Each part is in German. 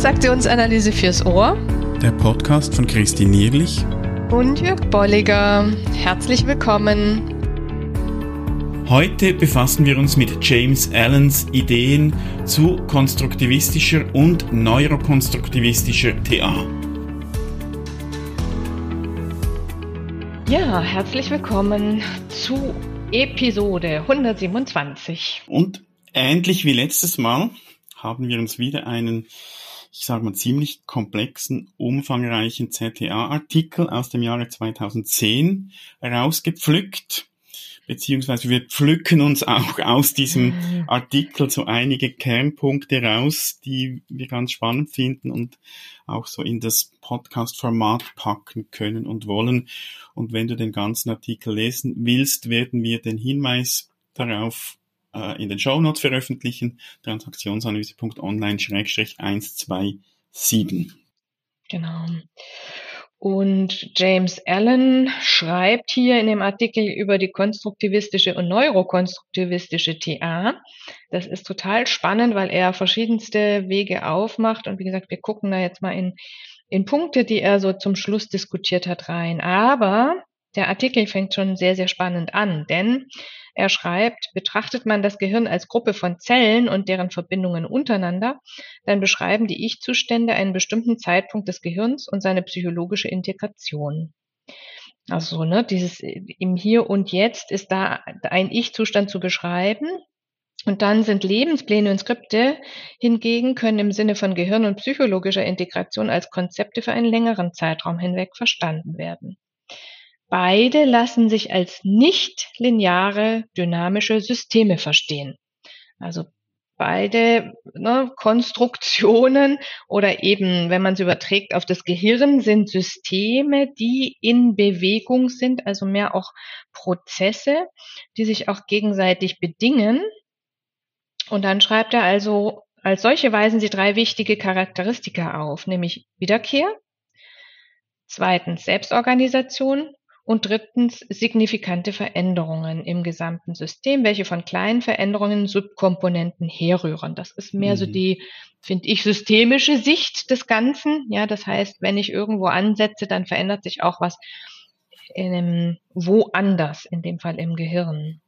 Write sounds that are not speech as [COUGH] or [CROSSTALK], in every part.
Transaktionsanalyse fürs Ohr. Der Podcast von Christine Nierlich und Jörg Bolliger. Herzlich willkommen. Heute befassen wir uns mit James Allens Ideen zu konstruktivistischer und neurokonstruktivistischer TA. Ja, herzlich willkommen zu Episode 127. Und ähnlich wie letztes Mal haben wir uns wieder einen, ich sage mal, ziemlich komplexen, umfangreichen ZTA-Artikel aus dem Jahre 2010 rausgepflückt beziehungsweise wir pflücken uns auch aus diesem mhm. Artikel so einige Kernpunkte raus, die wir ganz spannend finden und auch so in das Podcast-Format packen können und wollen. Und wenn du den ganzen Artikel lesen willst, werden wir den Hinweis darauf in den Show Notes veröffentlichen, transaktionsanalyse.online-127. Genau. Und James Allen schreibt hier in dem Artikel über die konstruktivistische und neurokonstruktivistische TA. Das ist total spannend, weil er verschiedenste Wege aufmacht. Und wie gesagt, wir gucken da jetzt mal in, in Punkte, die er so zum Schluss diskutiert hat, rein. Aber der Artikel fängt schon sehr, sehr spannend an, denn er schreibt, betrachtet man das Gehirn als Gruppe von Zellen und deren Verbindungen untereinander, dann beschreiben die Ich-Zustände einen bestimmten Zeitpunkt des Gehirns und seine psychologische Integration. Also, ne, dieses im Hier und Jetzt ist da ein Ich-Zustand zu beschreiben. Und dann sind Lebenspläne und Skripte hingegen können im Sinne von Gehirn und psychologischer Integration als Konzepte für einen längeren Zeitraum hinweg verstanden werden. Beide lassen sich als nicht lineare dynamische Systeme verstehen. Also beide ne, Konstruktionen oder eben, wenn man es überträgt auf das Gehirn, sind Systeme, die in Bewegung sind, also mehr auch Prozesse, die sich auch gegenseitig bedingen. Und dann schreibt er also, als solche weisen sie drei wichtige Charakteristika auf, nämlich Wiederkehr, zweitens Selbstorganisation und drittens signifikante Veränderungen im gesamten System, welche von kleinen Veränderungen Subkomponenten herrühren. Das ist mehr mhm. so die, finde ich, systemische Sicht des Ganzen. Ja, das heißt, wenn ich irgendwo ansetze, dann verändert sich auch was in einem, woanders, in dem Fall im Gehirn.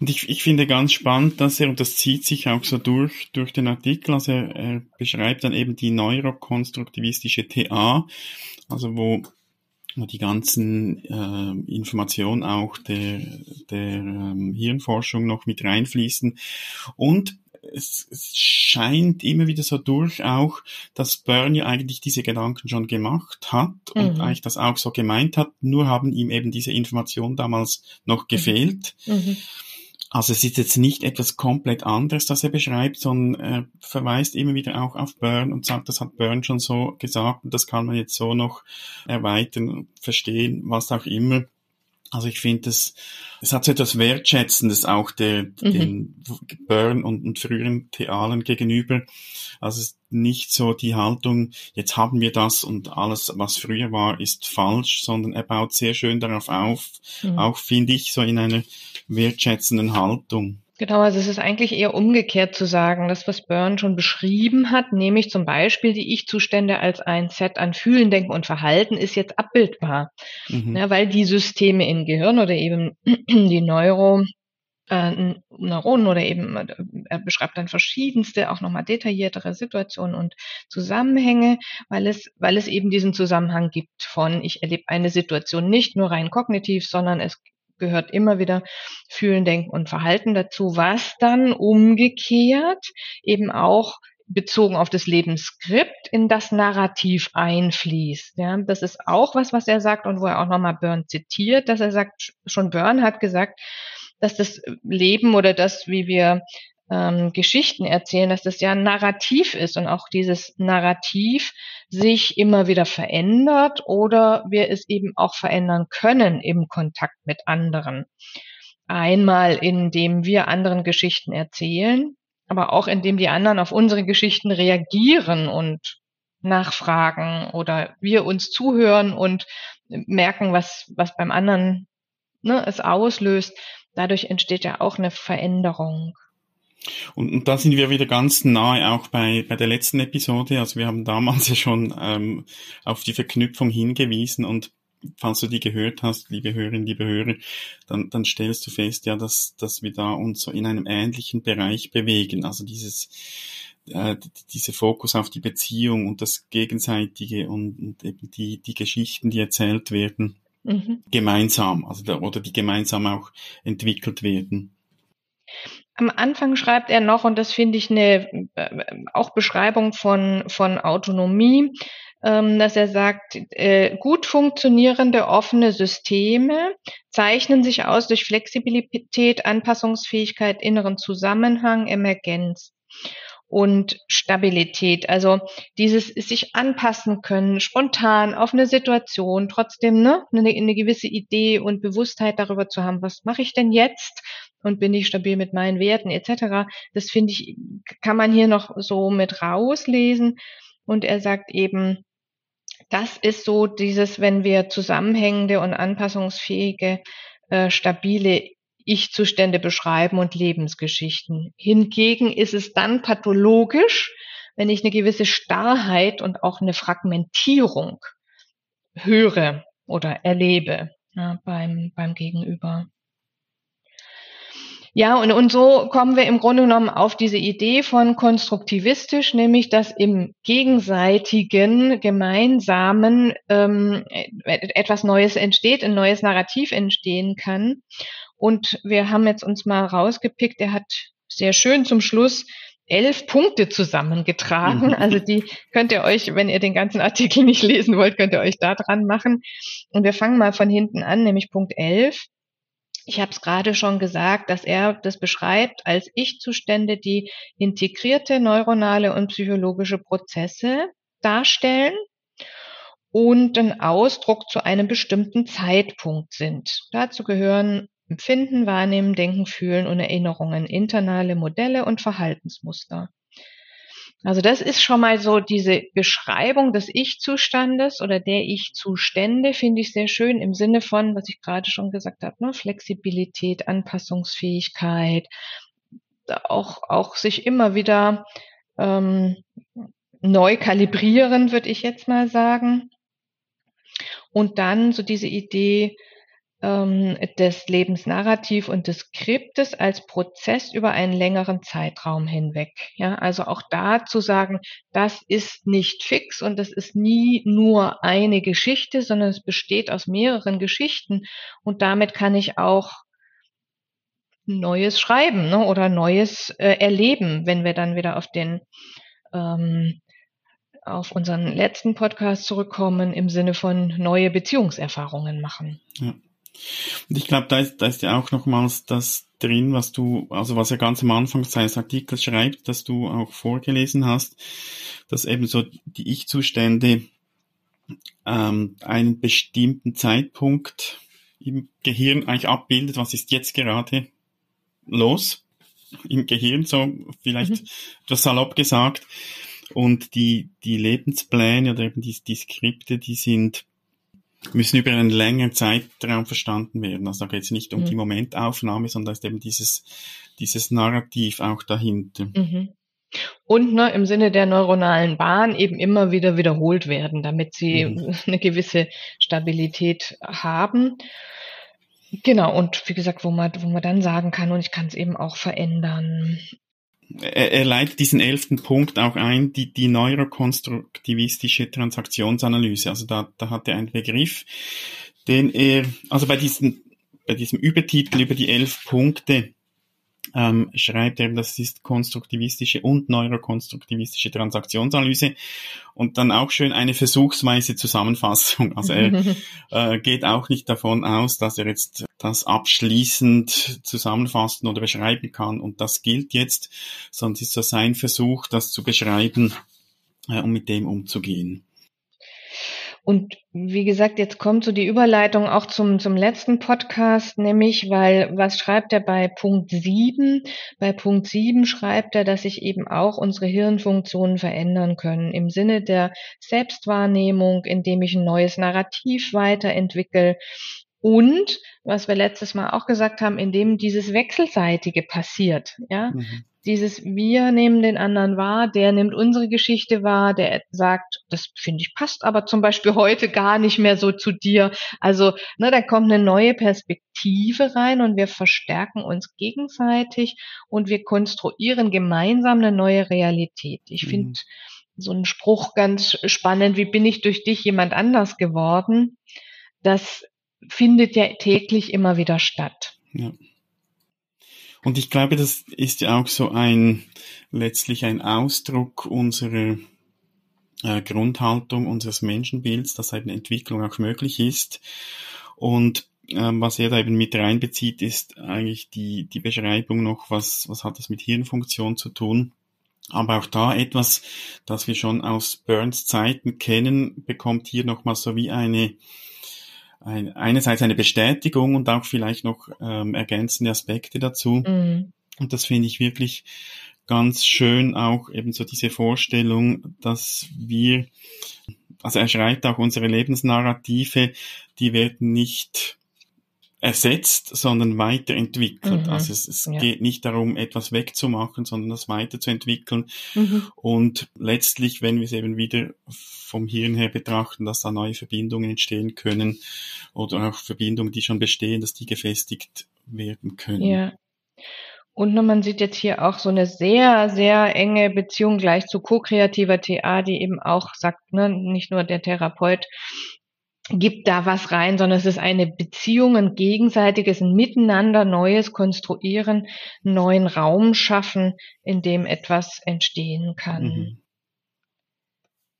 Und ich, ich finde ganz spannend, dass er, und das zieht sich auch so durch, durch den Artikel, also er, er beschreibt dann eben die neurokonstruktivistische TA, also wo die ganzen äh, Informationen auch der, der ähm, Hirnforschung noch mit reinfließen. Und es, es scheint immer wieder so durch auch, dass Byrne ja eigentlich diese Gedanken schon gemacht hat und mhm. eigentlich das auch so gemeint hat, nur haben ihm eben diese Informationen damals noch mhm. gefehlt. Mhm. Also es ist jetzt nicht etwas komplett anderes, das er beschreibt, sondern er verweist immer wieder auch auf Byrne und sagt, das hat Byrne schon so gesagt und das kann man jetzt so noch erweitern, verstehen, was auch immer. Also ich finde es, es hat so etwas Wertschätzendes auch der, mhm. den Burn und, und früheren Thealen gegenüber. Also es ist nicht so die Haltung, jetzt haben wir das und alles, was früher war, ist falsch, sondern er baut sehr schön darauf auf, mhm. auch finde ich so in einer wertschätzenden Haltung. Genau, also es ist eigentlich eher umgekehrt zu sagen, das, was Byrne schon beschrieben hat, nämlich zum Beispiel die Ich-Zustände als ein Set an Fühlen, Denken und Verhalten, ist jetzt abbildbar. Mhm. Ja, weil die Systeme im Gehirn oder eben [CLEARS THROAT] die Neuro, äh, Neuronen oder eben, äh, er beschreibt dann verschiedenste, auch nochmal detailliertere Situationen und Zusammenhänge, weil es, weil es eben diesen Zusammenhang gibt von, ich erlebe eine Situation nicht nur rein kognitiv, sondern es gehört immer wieder Fühlen, Denken und Verhalten dazu, was dann umgekehrt eben auch bezogen auf das Lebensskript in das Narrativ einfließt. Ja, das ist auch was, was er sagt und wo er auch nochmal Byrne zitiert, dass er sagt, schon Byrne hat gesagt, dass das Leben oder das, wie wir ähm, Geschichten erzählen, dass das ja ein Narrativ ist und auch dieses Narrativ sich immer wieder verändert oder wir es eben auch verändern können im Kontakt mit anderen. Einmal, indem wir anderen Geschichten erzählen, aber auch indem die anderen auf unsere Geschichten reagieren und nachfragen oder wir uns zuhören und merken, was, was beim anderen ne, es auslöst. Dadurch entsteht ja auch eine Veränderung. Und, und da sind wir wieder ganz nahe auch bei, bei der letzten Episode. Also wir haben damals [LAUGHS] ja schon ähm, auf die Verknüpfung hingewiesen und falls du die gehört hast, liebe Hörerinnen, liebe Hörer, dann, dann stellst du fest, ja, dass, dass wir da uns so in einem ähnlichen Bereich bewegen. Also dieses, äh, dieser Fokus auf die Beziehung und das Gegenseitige und, und eben die, die Geschichten, die erzählt werden, mhm. gemeinsam, also da, oder die gemeinsam auch entwickelt werden. Am Anfang schreibt er noch, und das finde ich eine äh, auch Beschreibung von, von Autonomie, ähm, dass er sagt, äh, gut funktionierende offene Systeme zeichnen sich aus durch Flexibilität, Anpassungsfähigkeit, inneren Zusammenhang, Emergenz und Stabilität. Also dieses sich anpassen können, spontan auf eine Situation, trotzdem ne, eine, eine gewisse Idee und Bewusstheit darüber zu haben, was mache ich denn jetzt und bin ich stabil mit meinen Werten etc. Das finde ich, kann man hier noch so mit rauslesen. Und er sagt eben, das ist so dieses, wenn wir zusammenhängende und anpassungsfähige, äh, stabile Ich-Zustände beschreiben und Lebensgeschichten. Hingegen ist es dann pathologisch, wenn ich eine gewisse Starrheit und auch eine Fragmentierung höre oder erlebe ja, beim, beim Gegenüber. Ja, und, und so kommen wir im Grunde genommen auf diese Idee von konstruktivistisch, nämlich dass im gegenseitigen, gemeinsamen ähm, etwas Neues entsteht, ein neues Narrativ entstehen kann. Und wir haben jetzt uns mal rausgepickt, er hat sehr schön zum Schluss elf Punkte zusammengetragen. Mhm. Also die könnt ihr euch, wenn ihr den ganzen Artikel nicht lesen wollt, könnt ihr euch da dran machen. Und wir fangen mal von hinten an, nämlich Punkt elf. Ich habe es gerade schon gesagt, dass er das beschreibt als Ich-Zustände, die integrierte neuronale und psychologische Prozesse darstellen und ein Ausdruck zu einem bestimmten Zeitpunkt sind. Dazu gehören Empfinden, Wahrnehmen, Denken, Fühlen und Erinnerungen, internale Modelle und Verhaltensmuster. Also das ist schon mal so diese Beschreibung des Ich-Zustandes oder der Ich-Zustände, finde ich sehr schön im Sinne von, was ich gerade schon gesagt habe, ne? Flexibilität, Anpassungsfähigkeit, auch, auch sich immer wieder ähm, neu kalibrieren, würde ich jetzt mal sagen. Und dann so diese Idee, ähm, des Lebensnarrativ und des Skriptes als Prozess über einen längeren Zeitraum hinweg. Ja, also auch da zu sagen, das ist nicht fix und das ist nie nur eine Geschichte, sondern es besteht aus mehreren Geschichten und damit kann ich auch Neues schreiben ne, oder Neues äh, erleben, wenn wir dann wieder auf den ähm, auf unseren letzten Podcast zurückkommen im Sinne von neue Beziehungserfahrungen machen. Ja. Und ich glaube, da ist, da ist ja auch nochmals das drin, was du, also was er ganz am Anfang seines Artikels schreibt, dass du auch vorgelesen hast, dass eben so die Ich-Zustände ähm, einen bestimmten Zeitpunkt im Gehirn eigentlich abbildet, was ist jetzt gerade los im Gehirn, so vielleicht mhm. etwas salopp gesagt. Und die, die Lebenspläne oder eben die, die Skripte, die sind müssen über einen längeren Zeitraum verstanden werden. Also da geht es nicht um mhm. die Momentaufnahme, sondern da ist eben dieses, dieses Narrativ auch dahinter. Mhm. Und ne, im Sinne der neuronalen Bahn eben immer wieder wiederholt werden, damit sie mhm. [LAUGHS] eine gewisse Stabilität haben. Genau, und wie gesagt, wo man, wo man dann sagen kann, und ich kann es eben auch verändern er, er leitet diesen elften Punkt auch ein, die, die neurokonstruktivistische Transaktionsanalyse. Also da, da hat er einen Begriff, den er, also bei diesem, bei diesem Übertitel über die elf Punkte, ähm, schreibt er, das ist konstruktivistische und neurokonstruktivistische Transaktionsanalyse und dann auch schön eine versuchsweise Zusammenfassung. Also er [LAUGHS] äh, geht auch nicht davon aus, dass er jetzt das abschließend zusammenfassen oder beschreiben kann und das gilt jetzt, sondern es ist so sein Versuch, das zu beschreiben äh, und mit dem umzugehen. Und wie gesagt, jetzt kommt so die Überleitung auch zum, zum letzten Podcast, nämlich, weil was schreibt er bei Punkt 7? Bei Punkt 7 schreibt er, dass sich eben auch unsere Hirnfunktionen verändern können im Sinne der Selbstwahrnehmung, indem ich ein neues Narrativ weiterentwickle und was wir letztes Mal auch gesagt haben, in dem dieses Wechselseitige passiert. Ja, mhm dieses wir nehmen den anderen wahr, der nimmt unsere Geschichte wahr, der sagt, das finde ich passt aber zum Beispiel heute gar nicht mehr so zu dir. Also, ne, da kommt eine neue Perspektive rein und wir verstärken uns gegenseitig und wir konstruieren gemeinsam eine neue Realität. Ich mhm. finde so einen Spruch ganz spannend, wie bin ich durch dich jemand anders geworden? Das findet ja täglich immer wieder statt. Ja. Und ich glaube, das ist ja auch so ein, letztlich ein Ausdruck unserer äh, Grundhaltung, unseres Menschenbilds, dass eben Entwicklung auch möglich ist. Und ähm, was er da eben mit reinbezieht, ist eigentlich die, die Beschreibung noch, was, was hat das mit Hirnfunktion zu tun. Aber auch da etwas, das wir schon aus Burns Zeiten kennen, bekommt hier nochmal so wie eine, ein, einerseits eine Bestätigung und auch vielleicht noch ähm, ergänzende Aspekte dazu. Mhm. Und das finde ich wirklich ganz schön, auch eben so diese Vorstellung, dass wir, also er schreibt auch unsere Lebensnarrative, die werden nicht ersetzt, sondern weiterentwickelt. Mhm. Also es, es ja. geht nicht darum, etwas wegzumachen, sondern das weiterzuentwickeln. Mhm. Und letztlich, wenn wir es eben wieder vom Hirn her betrachten, dass da neue Verbindungen entstehen können oder auch Verbindungen, die schon bestehen, dass die gefestigt werden können. Ja. Und man sieht jetzt hier auch so eine sehr, sehr enge Beziehung gleich zu ko-kreativer TA, die eben auch sagt, ne, nicht nur der Therapeut gibt da was rein, sondern es ist eine Beziehung, ein gegenseitiges ein Miteinander, Neues konstruieren, neuen Raum schaffen, in dem etwas entstehen kann. Mhm.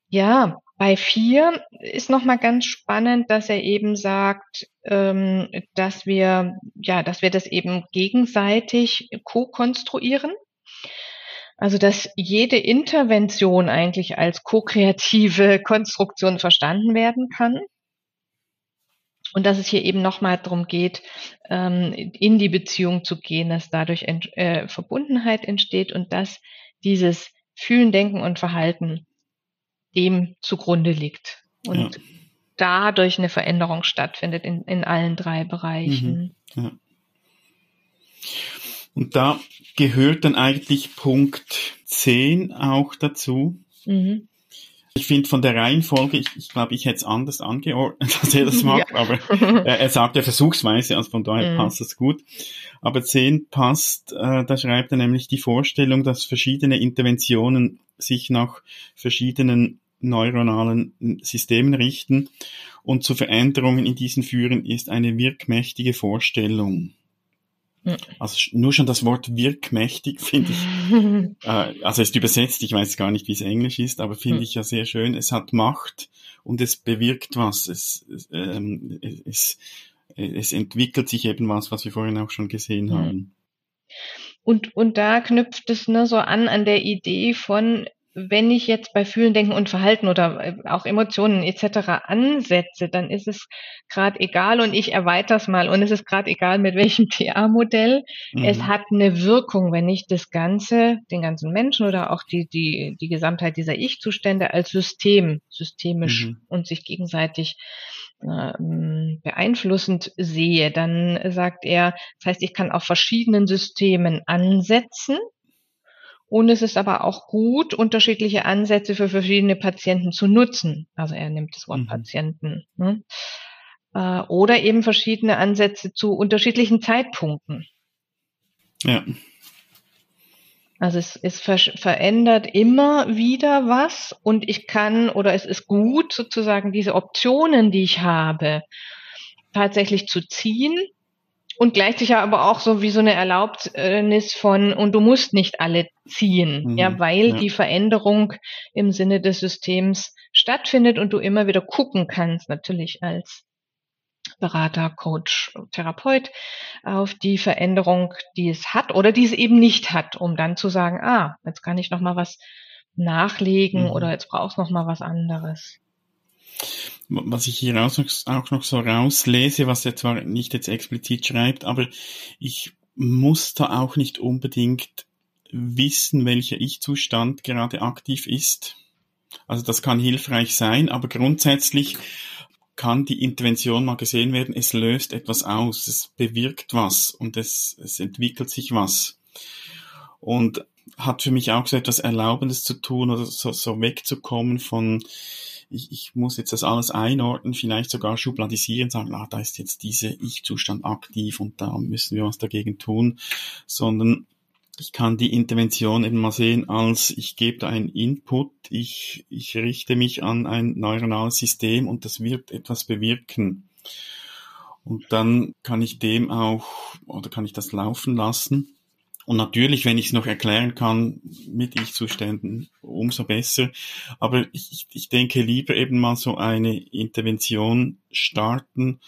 Ja, bei vier ist nochmal ganz spannend, dass er eben sagt, ähm, dass wir, ja, dass wir das eben gegenseitig co-konstruieren. Also, dass jede Intervention eigentlich als ko-kreative Konstruktion verstanden werden kann. Und dass es hier eben nochmal darum geht, ähm, in die Beziehung zu gehen, dass dadurch äh, Verbundenheit entsteht und dass dieses Fühlen, Denken und Verhalten dem zugrunde liegt. Und ja. dadurch eine Veränderung stattfindet in, in allen drei Bereichen. Mhm. Ja. Und da gehört dann eigentlich Punkt 10 auch dazu. Mhm. Ich finde von der Reihenfolge, ich, ich glaube, ich hätte es anders angeordnet, [LAUGHS] als er das macht, ja. aber äh, er sagt ja versuchsweise, also von daher mhm. passt es gut. Aber 10 passt, äh, da schreibt er nämlich die Vorstellung, dass verschiedene Interventionen sich nach verschiedenen neuronalen Systemen richten und zu Veränderungen in diesen führen, ist eine wirkmächtige Vorstellung. Also nur schon das Wort wirkmächtig finde ich, [LAUGHS] äh, also ist übersetzt, ich weiß gar nicht, wie es Englisch ist, aber finde ich ja sehr schön. Es hat Macht und es bewirkt was. Es, ähm, es, es entwickelt sich eben was, was wir vorhin auch schon gesehen haben. Und, und da knüpft es ne, so an an der Idee von, wenn ich jetzt bei Fühlen, Denken und Verhalten oder äh, auch Emotionen etc. ansetze, dann ist es gerade egal und ich erweitere es mal und es ist gerade egal mit [LAUGHS] welchem TA-Modell. Mhm. Es hat eine Wirkung, wenn ich das Ganze, den ganzen Menschen oder auch die, die, die Gesamtheit dieser Ich-Zustände als System, systemisch mhm. und sich gegenseitig äh, beeinflussend sehe, dann sagt er, das heißt, ich kann auf verschiedenen Systemen ansetzen und es ist aber auch gut, unterschiedliche Ansätze für verschiedene Patienten zu nutzen. Also er nimmt das Wort mhm. Patienten. Ne? Äh, oder eben verschiedene Ansätze zu unterschiedlichen Zeitpunkten. Ja. Also es, es ver verändert immer wieder was und ich kann oder es ist gut sozusagen diese Optionen, die ich habe, tatsächlich zu ziehen und gleichzeitig aber auch so wie so eine Erlaubnis von, und du musst nicht alle ziehen, mhm, ja, weil ja. die Veränderung im Sinne des Systems stattfindet und du immer wieder gucken kannst, natürlich als Berater, Coach, Therapeut, auf die Veränderung, die es hat oder die es eben nicht hat, um dann zu sagen, ah, jetzt kann ich noch mal was nachlegen mhm. oder jetzt brauchst noch mal was anderes was ich hier auch noch so rauslese, was er zwar nicht jetzt explizit schreibt, aber ich muss da auch nicht unbedingt wissen, welcher Ich-Zustand gerade aktiv ist. Also das kann hilfreich sein, aber grundsätzlich kann die Intervention mal gesehen werden, es löst etwas aus, es bewirkt was und es, es entwickelt sich was. Und hat für mich auch so etwas Erlaubendes zu tun oder so, so wegzukommen von, ich, ich muss jetzt das alles einordnen, vielleicht sogar schubladisieren, sagen, ah, da ist jetzt dieser Ich-Zustand aktiv und da müssen wir was dagegen tun, sondern ich kann die Intervention eben mal sehen als, ich gebe da einen Input, ich, ich richte mich an ein neuronales System und das wird etwas bewirken. Und dann kann ich dem auch, oder kann ich das laufen lassen. Und natürlich, wenn ich es noch erklären kann mit Ich-Zuständen, umso besser. Aber ich, ich denke lieber eben mal so eine Intervention starten,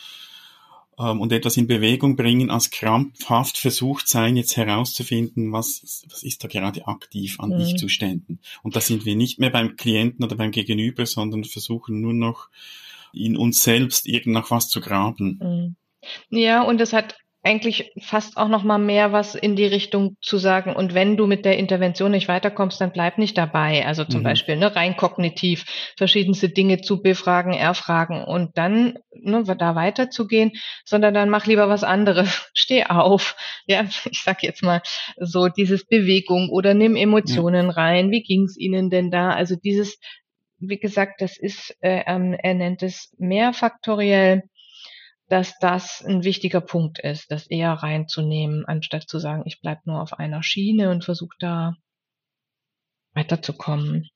ähm, und etwas in Bewegung bringen, als krampfhaft versucht sein, jetzt herauszufinden, was, was ist da gerade aktiv an mhm. Ich-Zuständen. Und da sind wir nicht mehr beim Klienten oder beim Gegenüber, sondern versuchen nur noch in uns selbst irgend nach was zu graben. Mhm. Ja, und es hat eigentlich fast auch noch mal mehr was in die Richtung zu sagen. Und wenn du mit der Intervention nicht weiterkommst, dann bleib nicht dabei. Also zum mhm. Beispiel ne, rein kognitiv verschiedenste Dinge zu befragen, erfragen und dann ne, da weiterzugehen, sondern dann mach lieber was anderes. [LAUGHS] Steh auf. Ja, ich sag jetzt mal so dieses Bewegung oder nimm Emotionen ja. rein. Wie ging's Ihnen denn da? Also dieses, wie gesagt, das ist, äh, ähm, er nennt es mehrfaktoriell dass das ein wichtiger Punkt ist, das eher reinzunehmen, anstatt zu sagen, ich bleib nur auf einer Schiene und versuche da weiterzukommen.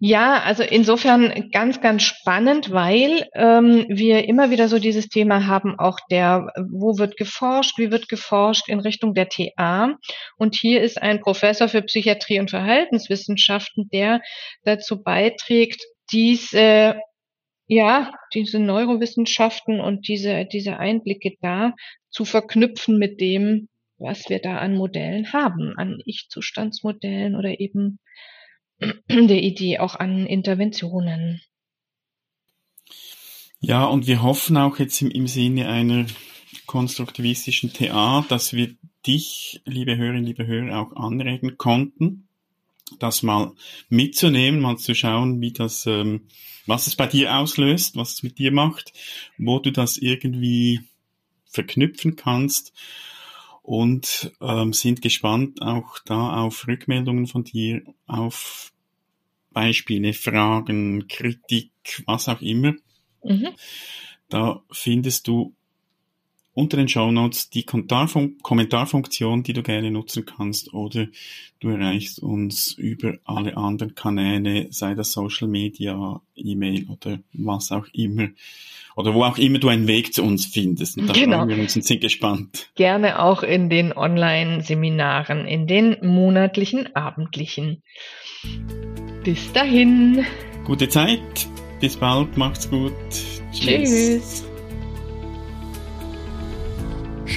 Ja, also insofern ganz, ganz spannend, weil ähm, wir immer wieder so dieses Thema haben, auch der, wo wird geforscht, wie wird geforscht in Richtung der TA. Und hier ist ein Professor für Psychiatrie und Verhaltenswissenschaften, der dazu beiträgt, diese ja, diese Neurowissenschaften und diese, diese Einblicke da zu verknüpfen mit dem, was wir da an Modellen haben, an Ich-Zustandsmodellen oder eben [CLEARS THROAT] der Idee auch an Interventionen. Ja, und wir hoffen auch jetzt im, im Sinne einer konstruktivistischen TA, dass wir dich, liebe Hörerinnen, liebe Hörer, auch anregen konnten, das mal mitzunehmen, mal zu schauen, wie das ähm, was es bei dir auslöst, was es mit dir macht, wo du das irgendwie verknüpfen kannst und ähm, sind gespannt auch da auf Rückmeldungen von dir, auf Beispiele, Fragen, Kritik, was auch immer. Mhm. Da findest du unter den Show Notes die Kommentarfunktion, die du gerne nutzen kannst, oder du erreichst uns über alle anderen Kanäle, sei das Social Media, E-Mail oder was auch immer, oder wo auch immer du einen Weg zu uns findest. Und da genau. freuen wir uns und sind gespannt. Gerne auch in den Online-Seminaren, in den monatlichen, abendlichen. Bis dahin. Gute Zeit. Bis bald. Macht's gut. Tschüss. Tschüss.